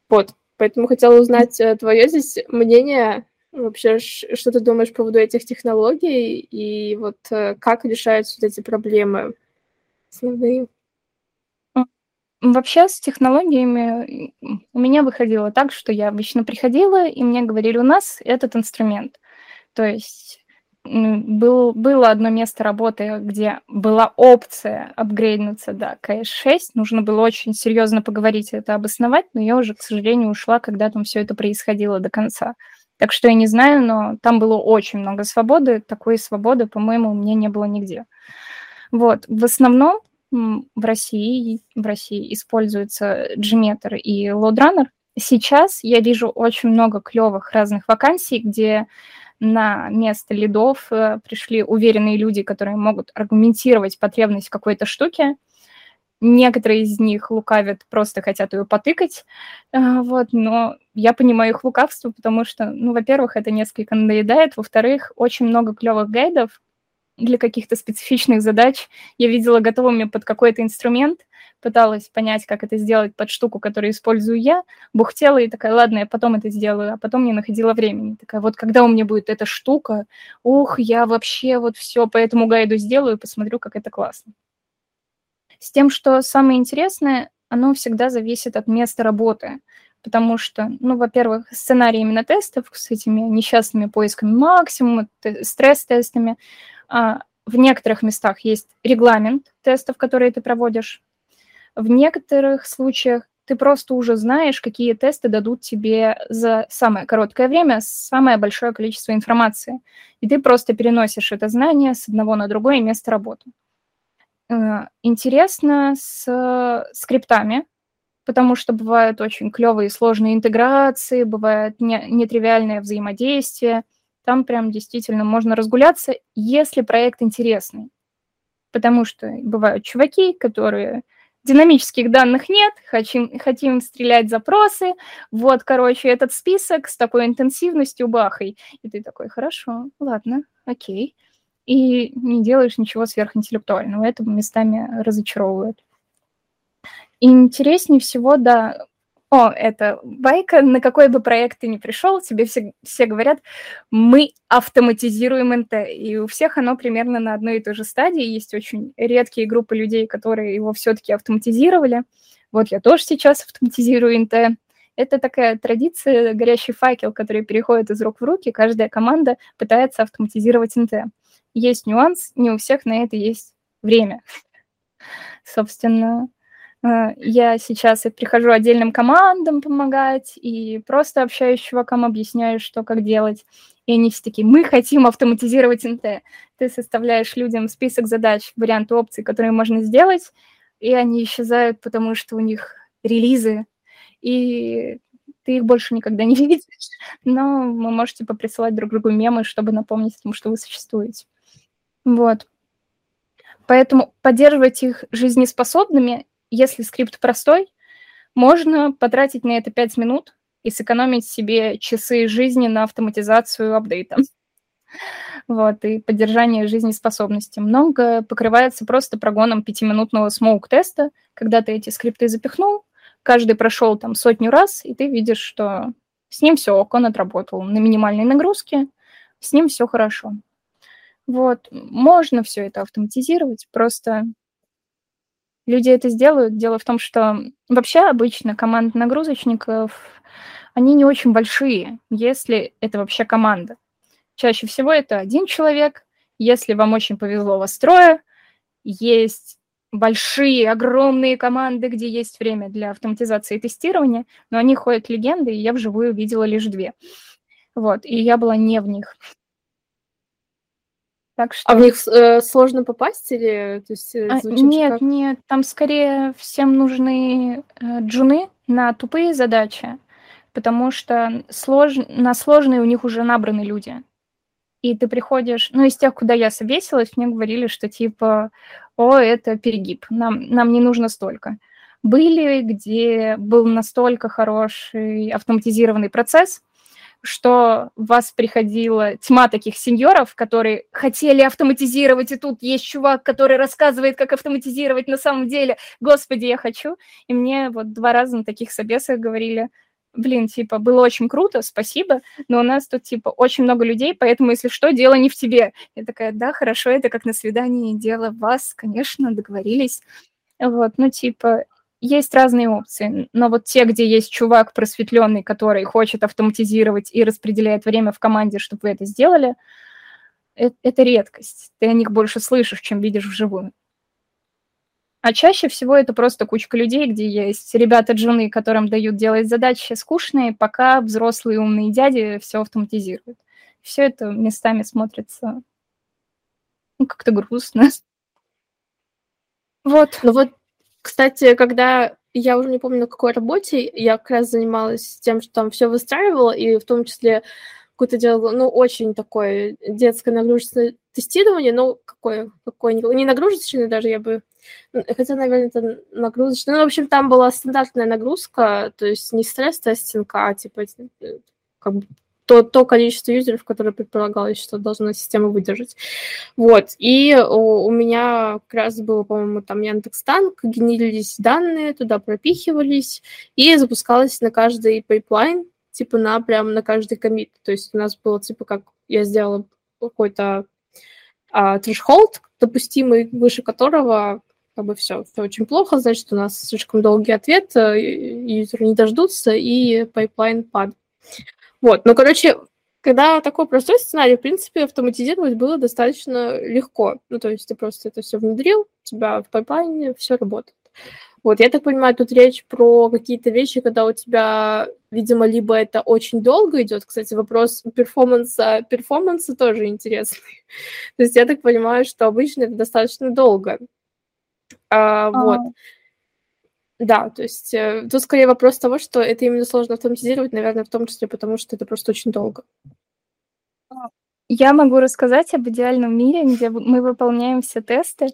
Вот. Поэтому хотела узнать э, твое здесь мнение, вообще, что ты думаешь по поводу этих технологий и вот э, как решаются вот эти проблемы основные? Вообще с технологиями у меня выходило так, что я обычно приходила, и мне говорили, у нас этот инструмент. То есть был, было одно место работы, где была опция апгрейднуться до КС-6. Нужно было очень серьезно поговорить это обосновать, но я уже, к сожалению, ушла, когда там все это происходило до конца. Так что я не знаю, но там было очень много свободы. Такой свободы, по-моему, у меня не было нигде. Вот. В основном в России, в России используется Gmeter и LoadRunner. Сейчас я вижу очень много клевых разных вакансий, где на место лидов э, пришли уверенные люди, которые могут аргументировать потребность какой-то штуке. Некоторые из них лукавят, просто хотят ее потыкать, э, вот, но я понимаю их лукавство, потому что, ну, во-первых, это несколько надоедает, во-вторых, очень много клевых гайдов для каких-то специфичных задач. Я видела готовыми под какой-то инструмент, пыталась понять, как это сделать под штуку, которую использую я, бухтела и такая, ладно, я потом это сделаю, а потом не находила времени. Такая, вот когда у меня будет эта штука, ух, я вообще вот все по этому гайду сделаю, посмотрю, как это классно. С тем, что самое интересное, оно всегда зависит от места работы, потому что, ну, во-первых, сценарий именно тестов с этими несчастными поисками максимума, стресс-тестами, а в некоторых местах есть регламент тестов, которые ты проводишь, в некоторых случаях ты просто уже знаешь, какие тесты дадут тебе за самое короткое время самое большое количество информации. И ты просто переносишь это знание с одного на другое место работы. Э, интересно с скриптами, потому что бывают очень клевые сложные интеграции, бывает нетривиальное взаимодействие. Там прям действительно можно разгуляться, если проект интересный. Потому что бывают чуваки, которые динамических данных нет, хотим, хотим стрелять запросы, вот, короче, этот список с такой интенсивностью бахай. И ты такой, хорошо, ладно, окей. И не делаешь ничего сверхинтеллектуального. Это местами разочаровывает. Интереснее всего, да, о, это байка, на какой бы проект ты ни пришел, тебе все, все говорят, мы автоматизируем НТ, и у всех оно примерно на одной и той же стадии, есть очень редкие группы людей, которые его все-таки автоматизировали, вот я тоже сейчас автоматизирую НТ, это такая традиция, горящий факел, который переходит из рук в руки, каждая команда пытается автоматизировать НТ. Есть нюанс, не у всех на это есть время. Собственно, я сейчас и прихожу отдельным командам помогать, и просто общаюсь с чуваком, объясняю, что как делать. И они все такие, мы хотим автоматизировать НТ. Ты составляешь людям список задач, варианты опций, которые можно сделать, и они исчезают, потому что у них релизы, и ты их больше никогда не видишь. Но вы можете поприсылать друг другу мемы, чтобы напомнить о том, что вы существуете. Вот. Поэтому поддерживать их жизнеспособными если скрипт простой, можно потратить на это 5 минут и сэкономить себе часы жизни на автоматизацию апдейта. Вот, и поддержание жизнеспособности. Много покрывается просто прогоном пятиминутного smoke-теста, когда ты эти скрипты запихнул, каждый прошел там сотню раз, и ты видишь, что с ним все ок, он отработал на минимальной нагрузке, с ним все хорошо. Вот, можно все это автоматизировать, просто люди это сделают. Дело в том, что вообще обычно команды нагрузочников, они не очень большие, если это вообще команда. Чаще всего это один человек. Если вам очень повезло, вас трое. Есть большие, огромные команды, где есть время для автоматизации и тестирования, но они ходят легенды, и я вживую видела лишь две. Вот, и я была не в них. Так что... А в них э, сложно попасть или то есть, э, а, Нет, как... нет, там скорее всем нужны э, джуны на тупые задачи, потому что слож... на сложные у них уже набраны люди. И ты приходишь, ну, из тех, куда я собесилась, мне говорили, что типа, о, это перегиб, нам, нам не нужно столько. Были, где был настолько хороший автоматизированный процесс, что в вас приходила тьма таких сеньоров, которые хотели автоматизировать, и тут есть чувак, который рассказывает, как автоматизировать на самом деле. Господи, я хочу. И мне вот два раза на таких собесах говорили, блин, типа, было очень круто, спасибо, но у нас тут, типа, очень много людей, поэтому, если что, дело не в тебе. Я такая, да, хорошо, это как на свидании, дело в вас, конечно, договорились. Вот, ну, типа, есть разные опции, но вот те, где есть чувак просветленный, который хочет автоматизировать и распределяет время в команде, чтобы вы это сделали, это, это редкость. Ты о них больше слышишь, чем видишь вживую. А чаще всего это просто кучка людей, где есть ребята-джуны, которым дают делать задачи скучные, пока взрослые умные дяди все автоматизируют. Все это местами смотрится ну, как-то грустно. Вот. Ну вот, кстати, когда я уже не помню, на какой работе, я как раз занималась тем, что там все выстраивала, и в том числе какое-то делала, ну, очень такое детское нагрузочное тестирование, ну, какое, какое не нагрузочное даже, я бы, хотя, наверное, это нагрузочное, ну, в общем, там была стандартная нагрузка, то есть не stress-testing, а, типа, э, как бы то, то количество юзеров, которое предполагалось, что должна система выдержать. Вот. И у, у меня как раз было, по-моему, там Яндекс.Танк, генерились данные, туда пропихивались, и запускалось на каждый pipeline, типа на прям на каждый commit. То есть у нас было типа как я сделала какой-то а, threshold допустимый, выше которого как бы все, все очень плохо, значит, у нас слишком долгий ответ, э, юзеры не дождутся, и pipeline падает. Вот, ну, короче, когда такой простой сценарий, в принципе, автоматизировать было достаточно легко. Ну, то есть ты просто это все внедрил, у тебя в пайплайне все работает. Вот, я так понимаю, тут речь про какие-то вещи, когда у тебя, видимо, либо это очень долго идет. Кстати, вопрос перформанса, перформанса тоже интересный. То есть я так понимаю, что обычно это достаточно долго. А, вот. Да, то есть э, тут скорее вопрос того, что это именно сложно автоматизировать, наверное, в том числе потому, что это просто очень долго. Я могу рассказать об идеальном мире, где мы выполняем все тесты.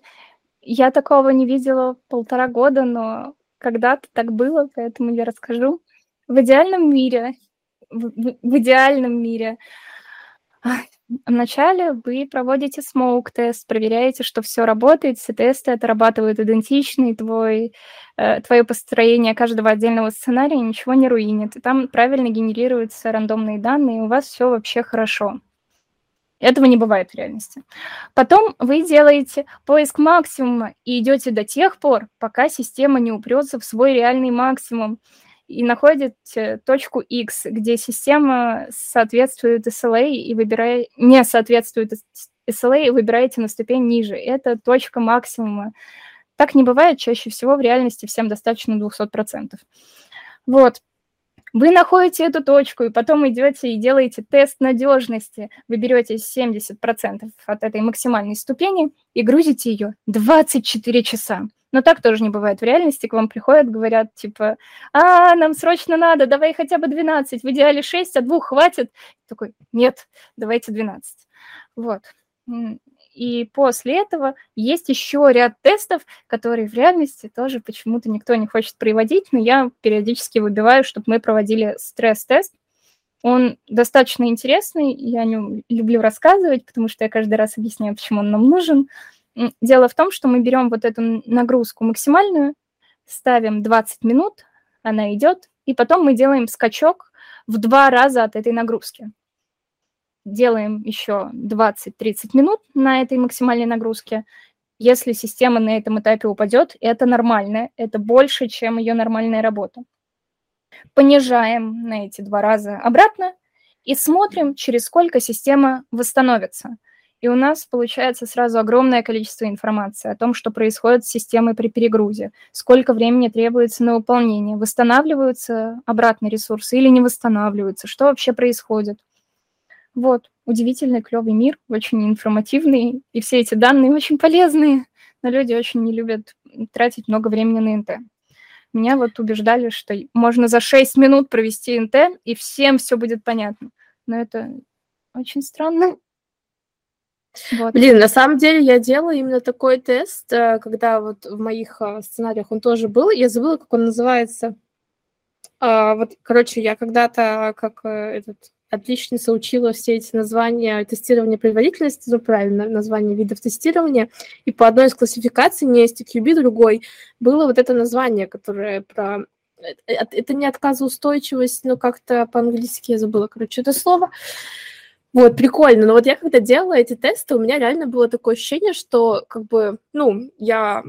Я такого не видела полтора года, но когда-то так было, поэтому я расскажу. В идеальном мире, в, в идеальном мире Вначале вы проводите smoke-тест, проверяете, что все работает, все тесты отрабатывают идентично, и твой, э, твое построение каждого отдельного сценария ничего не руинит. И там правильно генерируются рандомные данные, и у вас все вообще хорошо. Этого не бывает в реальности. Потом вы делаете поиск максимума и идете до тех пор, пока система не упрется в свой реальный максимум и находите точку X, где система соответствует SLA и выбирая... не соответствует SLA и выбираете на ступень ниже. Это точка максимума. Так не бывает, чаще всего в реальности всем достаточно 200%. Вот. Вы находите эту точку, и потом идете и делаете тест надежности. Вы берете 70% от этой максимальной ступени и грузите ее 24 часа. Но так тоже не бывает в реальности. К вам приходят, говорят, типа, а, нам срочно надо, давай хотя бы 12, в идеале 6, а двух хватит. Такой, нет, давайте 12. Вот. И после этого есть еще ряд тестов, которые в реальности тоже почему-то никто не хочет проводить, но я периодически выбиваю, чтобы мы проводили стресс-тест. Он достаточно интересный, я о нем люблю рассказывать, потому что я каждый раз объясняю, почему он нам нужен. Дело в том, что мы берем вот эту нагрузку максимальную, ставим 20 минут, она идет, и потом мы делаем скачок в два раза от этой нагрузки. Делаем еще 20-30 минут на этой максимальной нагрузке. Если система на этом этапе упадет, это нормально, это больше, чем ее нормальная работа. Понижаем на эти два раза обратно и смотрим, через сколько система восстановится – и у нас получается сразу огромное количество информации о том, что происходит с системой при перегрузе, сколько времени требуется на выполнение, восстанавливаются обратно ресурсы или не восстанавливаются, что вообще происходит. Вот, удивительный, клевый мир, очень информативный, и все эти данные очень полезные, но люди очень не любят тратить много времени на НТ. Меня вот убеждали, что можно за 6 минут провести НТ, и всем все будет понятно. Но это очень странно. Вот. Блин, на самом деле я делала именно такой тест, э, когда вот в моих э, сценариях он тоже был. Я забыла, как он называется. А, вот, короче, я когда-то как э, этот отличница учила все эти названия тестирования производительности, ну, правильно, название видов тестирования, и по одной из классификаций, не STQB, другой, было вот это название, которое про... Это не отказоустойчивость, но как-то по-английски я забыла, короче, это слово. Вот, прикольно. Но вот я когда делала эти тесты, у меня реально было такое ощущение, что как бы, ну, я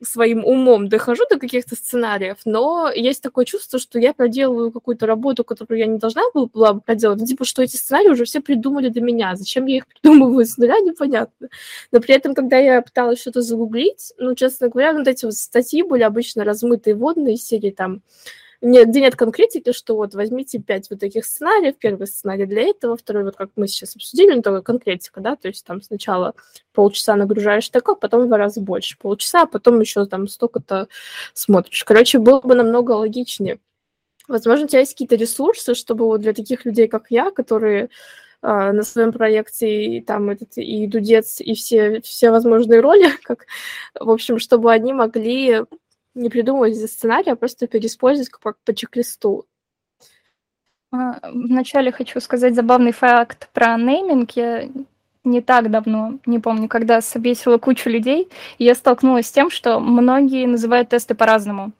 своим умом дохожу до каких-то сценариев, но есть такое чувство, что я проделываю какую-то работу, которую я не должна была бы проделать. Типа, что эти сценарии уже все придумали до меня. Зачем я их придумываю с нуля, непонятно. Но при этом, когда я пыталась что-то загуглить, ну, честно говоря, вот эти вот статьи были обычно размытые водные серии там нет, где нет конкретики, что вот возьмите пять вот таких сценариев, первый сценарий для этого, второй, вот как мы сейчас обсудили, ну, только конкретика, да, то есть там сначала полчаса нагружаешь такое, потом в два раза больше полчаса, а потом еще там столько-то смотришь. Короче, было бы намного логичнее. Возможно, у тебя есть какие-то ресурсы, чтобы вот для таких людей, как я, которые а, на своем проекте и там этот и дудец и все все возможные роли, как в общем, чтобы они могли не придумывать за сценарий, а просто переиспользовать как по чек-листу. А, вначале хочу сказать забавный факт про нейминг. Я не так давно, не помню, когда собесила кучу людей, и я столкнулась с тем, что многие называют тесты по-разному.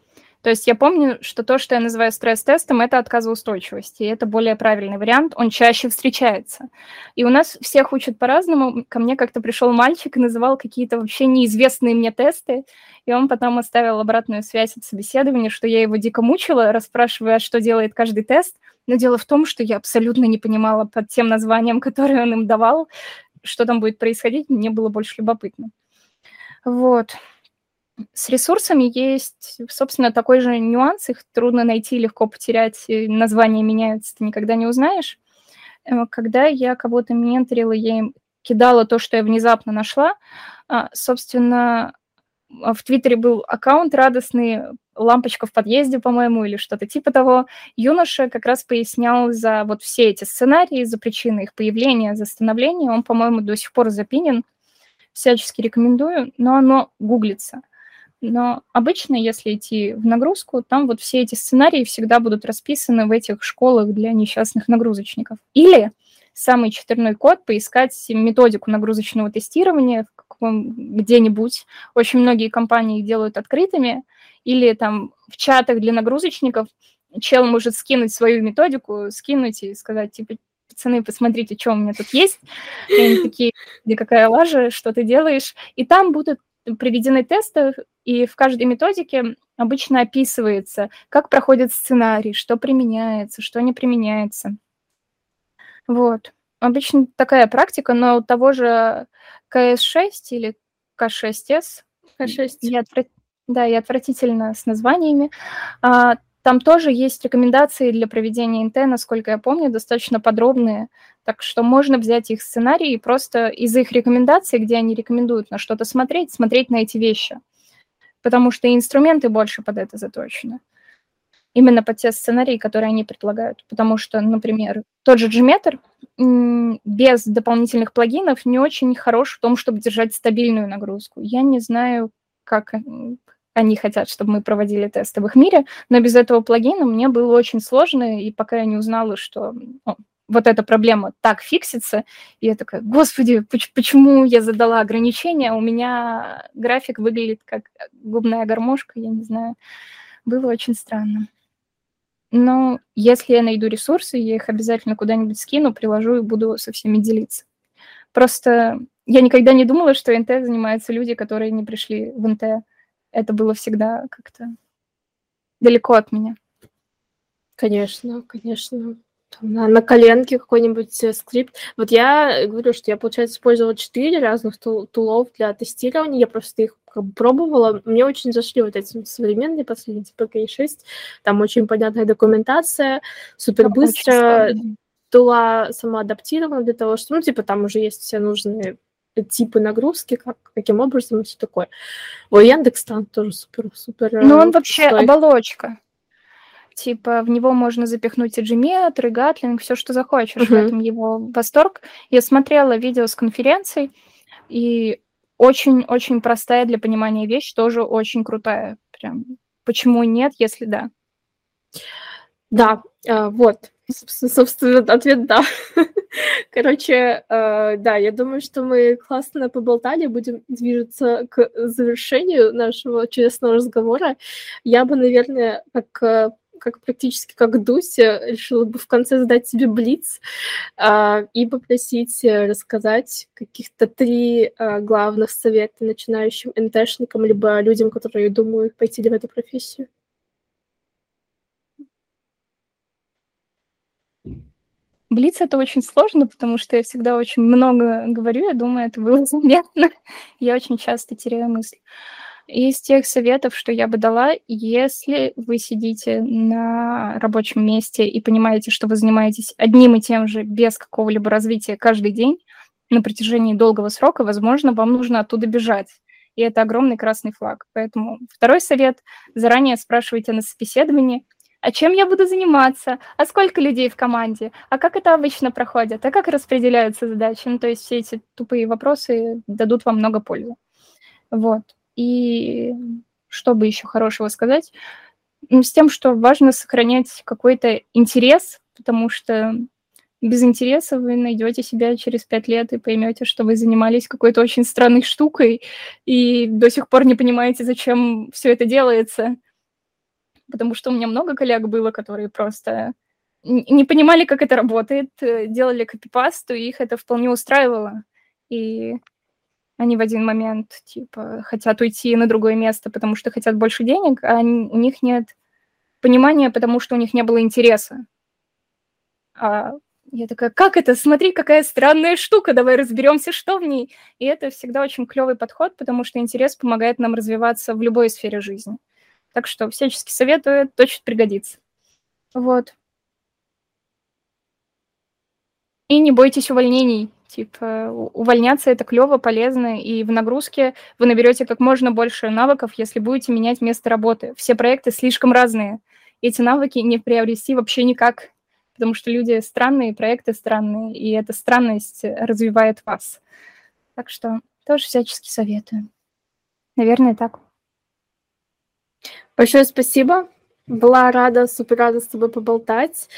То есть я помню, что то, что я называю стресс-тестом, это отказоустойчивость, и это более правильный вариант, он чаще встречается. И у нас всех учат по-разному. Ко мне как-то пришел мальчик и называл какие-то вообще неизвестные мне тесты, и он потом оставил обратную связь от собеседования, что я его дико мучила, расспрашивая, что делает каждый тест. Но дело в том, что я абсолютно не понимала под тем названием, которое он им давал, что там будет происходить, мне было больше любопытно. Вот. С ресурсами есть, собственно, такой же нюанс. Их трудно найти, легко потерять. Названия меняются, ты никогда не узнаешь. Э, когда я кого-то менторила, я им кидала то, что я внезапно нашла. А, собственно, в Твиттере был аккаунт радостный, лампочка в подъезде, по-моему, или что-то типа того. Юноша как раз пояснял за вот все эти сценарии, за причины их появления, за становления. Он, по-моему, до сих пор запинен. Всячески рекомендую, но оно гуглится. Но обычно, если идти в нагрузку, там вот все эти сценарии всегда будут расписаны в этих школах для несчастных нагрузочников. Или самый четверной код, поискать методику нагрузочного тестирования где-нибудь. Очень многие компании делают открытыми. Или там в чатах для нагрузочников чел может скинуть свою методику, скинуть и сказать, типа, пацаны, посмотрите, что у меня тут есть. И они такие, где какая лажа, что ты делаешь. И там будут приведены тесты, и в каждой методике обычно описывается, как проходит сценарий, что применяется, что не применяется. Вот. Обычно такая практика, но у того же КС-6 или К6С, К6. Я да, и отвратительно с названиями, а, там тоже есть рекомендации для проведения НТ, насколько я помню, достаточно подробные. Так что можно взять их сценарий и просто из их рекомендаций, где они рекомендуют на что-то смотреть, смотреть на эти вещи. Потому что инструменты больше под это заточены. Именно под те сценарии, которые они предлагают. Потому что, например, тот же Gmeter без дополнительных плагинов не очень хорош в том, чтобы держать стабильную нагрузку. Я не знаю, как они хотят, чтобы мы проводили тесты в их мире, но без этого плагина мне было очень сложно, и пока я не узнала, что ну, вот эта проблема так фиксится, я такая, господи, почему я задала ограничения, у меня график выглядит как губная гармошка, я не знаю, было очень странно. Но если я найду ресурсы, я их обязательно куда-нибудь скину, приложу и буду со всеми делиться. Просто я никогда не думала, что НТ занимаются люди, которые не пришли в НТ это было всегда как-то далеко от меня. Конечно, конечно. Там, на, на коленке какой-нибудь э, скрипт. Вот я говорю, что я, получается, использовала четыре разных тул тулов для тестирования. Я просто их как бы пробовала. Мне очень зашли вот эти современные последние, типа K6. Там очень понятная документация, супер быстро. Тула самоадаптирована для того, что, ну, типа, там уже есть все нужные типы нагрузки, как, каким образом и все такое. О, Яндекс там тоже супер-супер. Ну, он вообще стой. оболочка. Типа, в него можно запихнуть и Gmeat, и Gatling, все, что захочешь. Uh-huh. В этом его восторг. Я смотрела видео с конференций, и очень-очень простая для понимания вещь, тоже очень крутая. Прям. Почему нет, если да? Да, э, вот. Собственно, ответ да. Короче, э, да, я думаю, что мы классно поболтали, будем движется к завершению нашего чудесного разговора. Я бы, наверное, как э, как практически как Дуся, решила бы в конце задать себе блиц э, и попросить рассказать каких-то три э, главных совета начинающим НТшникам, либо людям, которые думают пойти в эту профессию. Блиц это очень сложно, потому что я всегда очень много говорю, я думаю, это было заметно. Я очень часто теряю мысль. из тех советов, что я бы дала, если вы сидите на рабочем месте и понимаете, что вы занимаетесь одним и тем же без какого-либо развития каждый день на протяжении долгого срока, возможно, вам нужно оттуда бежать. И это огромный красный флаг. Поэтому второй совет – заранее спрашивайте на собеседовании, а чем я буду заниматься, а сколько людей в команде, а как это обычно проходит, а как распределяются задачи. Ну, то есть все эти тупые вопросы дадут вам много пользы. Вот. И что бы еще хорошего сказать? С тем, что важно сохранять какой-то интерес, потому что без интереса вы найдете себя через пять лет и поймете, что вы занимались какой-то очень странной штукой и до сих пор не понимаете, зачем все это делается. Потому что у меня много коллег было, которые просто не понимали, как это работает, э, делали копипасту, и их это вполне устраивало. И они в один момент, типа, хотят уйти на другое место, потому что хотят больше денег, а у них нет понимания, потому что у них не было интереса. А я такая, как это? Смотри, какая странная штука, давай разберемся, что в ней. И это всегда очень клевый подход, потому что интерес помогает нам развиваться в любой сфере жизни. Так что всячески советую, точно пригодится. Вот. И не бойтесь увольнений. Типа, увольняться это клево, полезно, и в нагрузке вы наберете как можно больше навыков, если будете менять место работы. Все проекты слишком разные. Эти навыки не приобрести вообще никак, потому что люди странные, проекты странные, и эта странность развивает вас. Так что тоже всячески советую. Наверное, так. Большое спасибо. Была рада, супер рада с тобой поболтать.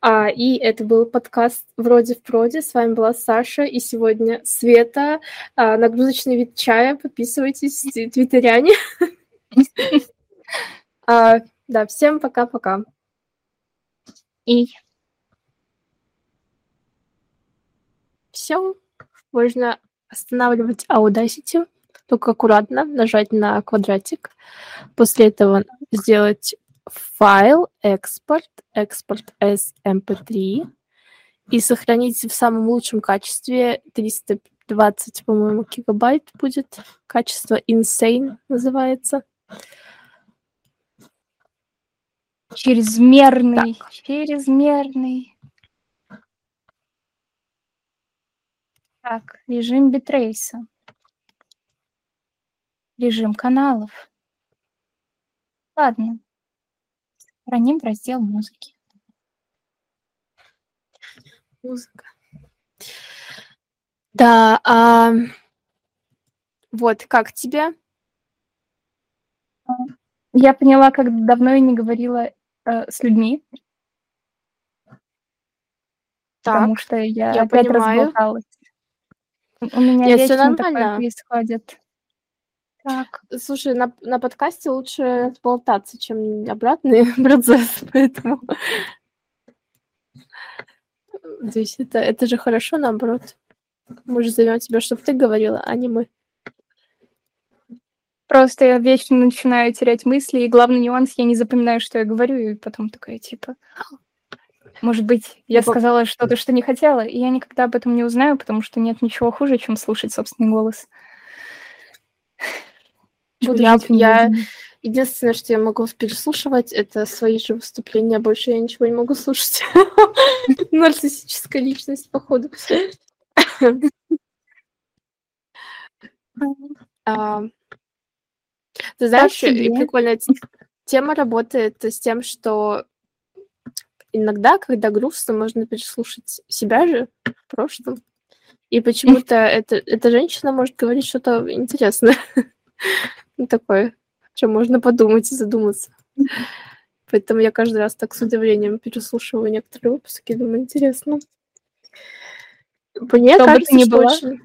А, и это был подкаст «Вроде в проде». С вами была Саша и сегодня Света. А, нагрузочный вид чая. Подписывайтесь, твиттеряне. А, да, всем пока-пока. И все. Можно останавливать Audacity, только аккуратно нажать на квадратик. После этого сделать файл, экспорт, экспорт as mp3 и сохранить в самом лучшем качестве 320, по-моему, гигабайт будет. Качество insane называется. Чрезмерный, так. чрезмерный. Так, режим битрейса. Режим каналов. Ладно. Сохраним раздел музыки. Музыка. Да, а... вот, как тебе? А, я поняла, как давно я не говорила э, с людьми. Так, потому что я, я опять понимаю. разболталась. У меня Нет, вечно такое происходит. Так. Слушай, на, на подкасте лучше болтаться, чем обратный процесс, поэтому... Здесь это, это же хорошо, наоборот. Мы же зовем тебя, чтобы ты говорила, а не мы. Просто я вечно начинаю терять мысли, и главный нюанс, я не запоминаю, что я говорю, и потом такая, типа, может быть, я сказала что-то, что не хотела, и я никогда об этом не узнаю, потому что нет ничего хуже, чем слушать собственный голос. Буду я, я единственное, что я могу переслушивать, это свои же выступления. Больше я ничего не могу слушать. Нарциссическая личность, походу. А, ты знаешь, прикольная тема работает с тем, что иногда, когда грустно, можно переслушать себя же в прошлом. И почему-то эта, эта женщина может говорить что-то интересное. Ну, такое, чем можно подумать и задуматься. Поэтому я каждый раз так с удивлением переслушиваю некоторые выпуски, думаю, интересно. Мне Что кажется, не что была? очень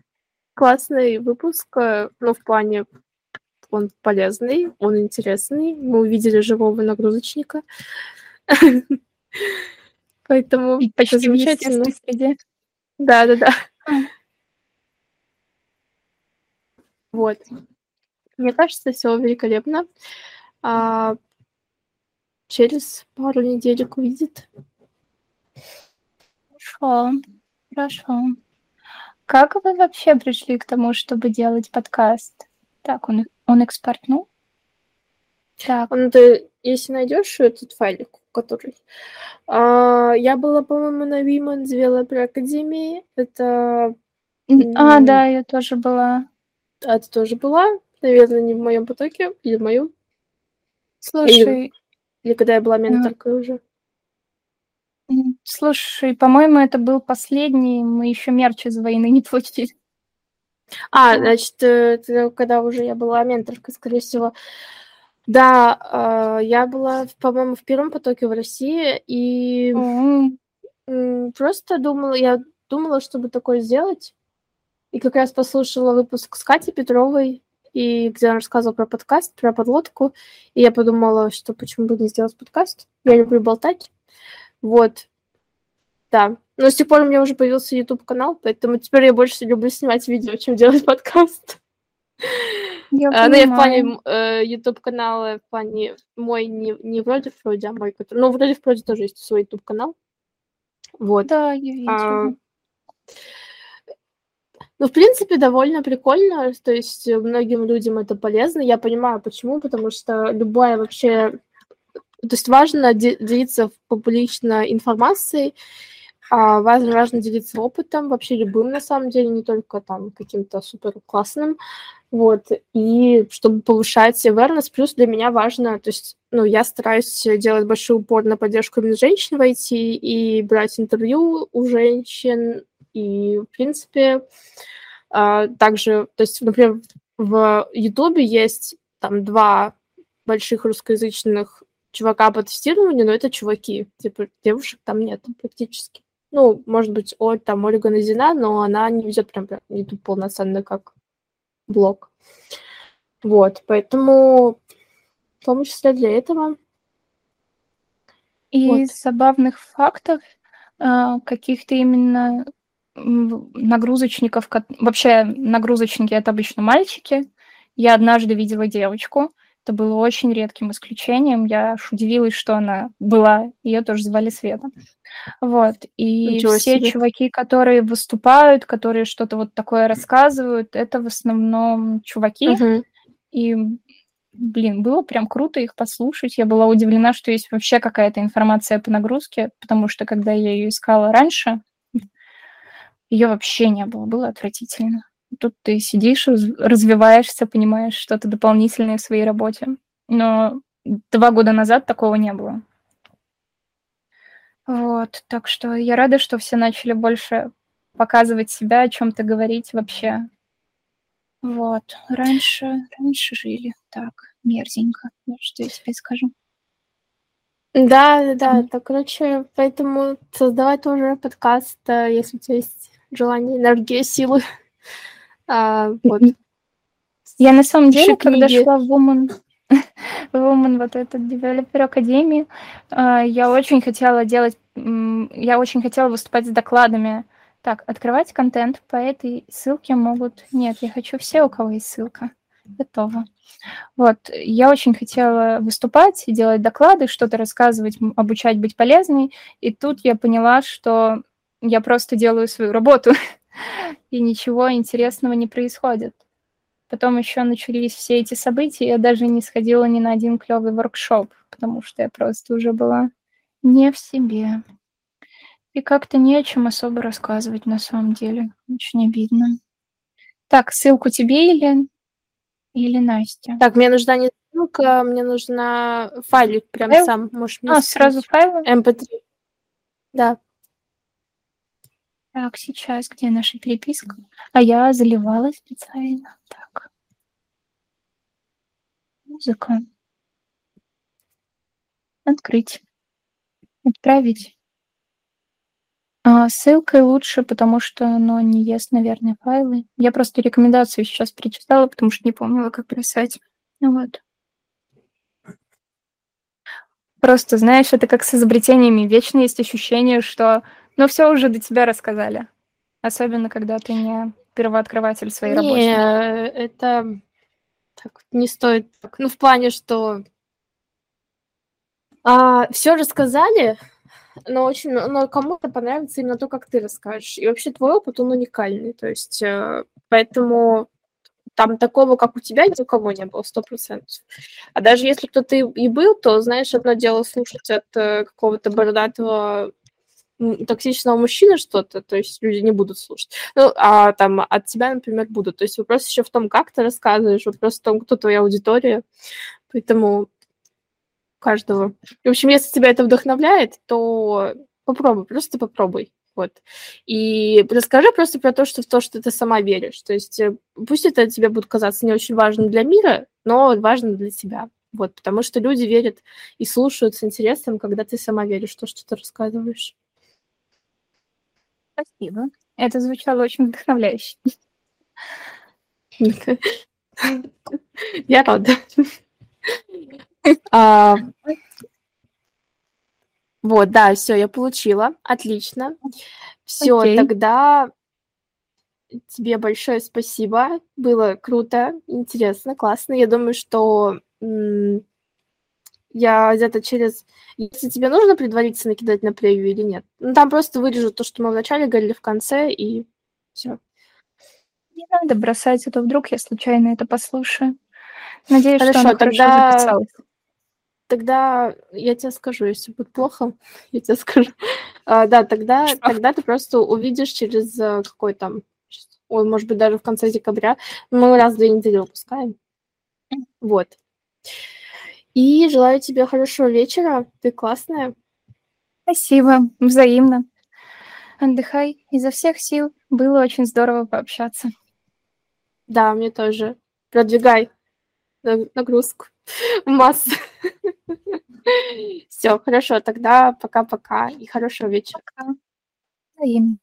классный выпуск, э, но в плане он полезный, он интересный. Мы увидели живого нагрузочника. Поэтому И почти замечательно. среде. Да, да, да. Вот. Мне кажется, все великолепно. А, через пару неделек увидит. Хорошо, хорошо. Как вы вообще пришли к тому, чтобы делать подкаст? Так, он Он экспортнул? Так. Ну, ты, если найдешь этот файлик, который... А, я была, по-моему, на Women's Developer Академии. Это... А, да, я тоже была. А, ты тоже была? Наверное, не в моем потоке, или в моем. Слушай... Или, или когда я была менторкой а... уже. Слушай, по-моему, это был последний, мы еще мерч из войны не получили. А, значит, это когда уже я была менторкой, скорее всего. Да, э, я была, по-моему, в первом потоке в России, и mm-hmm. просто думала, я думала, чтобы такое сделать. И как раз послушала выпуск с Катей Петровой, и где она рассказывала про подкаст, про подлодку, и я подумала, что почему бы не сделать подкаст. Я люблю болтать. Вот. Да. Но с тех пор у меня уже появился YouTube-канал, поэтому теперь я больше люблю снимать видео, чем делать подкаст. Я а, ну, я в плане э, YouTube-канала, в плане мой не, не вроде вроде, а мой, который... Ну, вроде вроде тоже есть свой YouTube-канал. Вот. Да, я видела. А, ну, в принципе, довольно прикольно, то есть многим людям это полезно. Я понимаю, почему, потому что любая вообще... То есть важно делиться публично информацией, а важно, важно делиться опытом, вообще любым, на самом деле, не только там каким-то супер классным, вот, и чтобы повышать awareness, плюс для меня важно, то есть, ну, я стараюсь делать большой упор на поддержку именно женщин в IT и брать интервью у женщин, и, в принципе, а, также, то есть, например, в Ютубе есть там два больших русскоязычных чувака по тестированию, но это чуваки, типа девушек там нет практически. Ну, может быть, Оль, там Ольга Назина, но она не ведет прям YouTube полноценно как блог. Вот, поэтому в том числе для этого. И вот. забавных фактов, а, каких-то именно нагрузочников, вообще нагрузочники это обычно мальчики. Я однажды видела девочку, это было очень редким исключением. Я аж удивилась, что она была. Ее тоже звали Света. Вот. И Ничего все себе. чуваки, которые выступают, которые что-то вот такое рассказывают, это в основном чуваки. Угу. И, блин, было прям круто их послушать. Я была удивлена, что есть вообще какая-то информация по нагрузке, потому что когда я ее искала раньше, ее вообще не было. Было отвратительно. Тут ты сидишь, развиваешься, понимаешь что-то дополнительное в своей работе. Но два года назад такого не было. Вот, так что я рада, что все начали больше показывать себя, о чем-то говорить вообще. Вот, раньше, раньше жили так, мерзенько, вот что я тебе скажу. Да, да, да, короче, поэтому создавать тоже подкаст, э, если у тебя есть желание, энергия, силы. А, вот. Я на самом деле, когда шла в Woman, Woman вот этот девелопер академии, я очень хотела делать, я очень хотела выступать с докладами. Так, открывать контент по этой ссылке могут... Нет, я хочу все, у кого есть ссылка. Готово. Вот, я очень хотела выступать, делать доклады, что-то рассказывать, обучать быть полезной, и тут я поняла, что я просто делаю свою работу. и ничего интересного не происходит. Потом еще начались все эти события, я даже не сходила ни на один клевый воркшоп, потому что я просто уже была не в себе. И как-то не о чем особо рассказывать на самом деле. Очень обидно. Так, ссылку тебе или, или Настя? Так, мне нужна не ссылка, мне нужна файлик прям файл? сам. Можешь мне а, сразу файл? MP3. Да. Так, сейчас, где наша переписка? А я заливала специально. Так. Музыка. Открыть. Отправить. А, ссылкой лучше, потому что оно не ест, наверное, файлы. Я просто рекомендацию сейчас перечитала, потому что не помнила, как писать. Вот. Просто, знаешь, это как с изобретениями. Вечно есть ощущение, что ну, все уже до тебя рассказали. Особенно, когда ты не первооткрыватель своей работы. Не, это так, не стоит так. Ну, в плане, что а, все рассказали, но очень, но кому-то понравится именно то, как ты расскажешь. И вообще твой опыт, он уникальный. То есть, э, поэтому там такого, как у тебя, ни у кого не было, сто процентов. А даже если кто-то и был, то, знаешь, одно дело слушать от э, какого-то бородатого токсичного мужчины что-то, то есть люди не будут слушать. Ну, а там от тебя, например, будут. То есть вопрос еще в том, как ты рассказываешь, вопрос в том, кто твоя аудитория. Поэтому каждого. В общем, если тебя это вдохновляет, то попробуй, просто попробуй. Вот. И расскажи просто про то, что в то, что ты сама веришь. То есть э, пусть это тебе будет казаться не очень важным для мира, но важно для тебя. Вот, потому что люди верят и слушают с интересом, когда ты сама веришь в то, что ты рассказываешь. Спасибо. Это звучало очень вдохновляюще. Я рада. А, вот, да, все, я получила. Отлично. Все, тогда тебе большое спасибо. Было круто, интересно, классно. Я думаю, что я где-то через... Если тебе нужно предварительно кидать на превью или нет? Ну, там просто вырежу то, что мы вначале говорили в конце, и все. Не надо бросать, а то вдруг я случайно это послушаю. Надеюсь, Хорошо, что оно тогда... хорошо записалось. Тогда я тебе скажу, если будет плохо, я тебе скажу. А, да, тогда, тогда ты просто увидишь через э, какой там, ой, может быть, даже в конце декабря. Мы раз в две недели выпускаем. Вот. И желаю тебе хорошего вечера. Ты классная. Спасибо, взаимно. Отдыхай изо всех сил. Было очень здорово пообщаться. Да, мне тоже. Продвигай нагрузку массы. Все, хорошо, тогда пока-пока и хорошего вечера. Пока. Взаимно.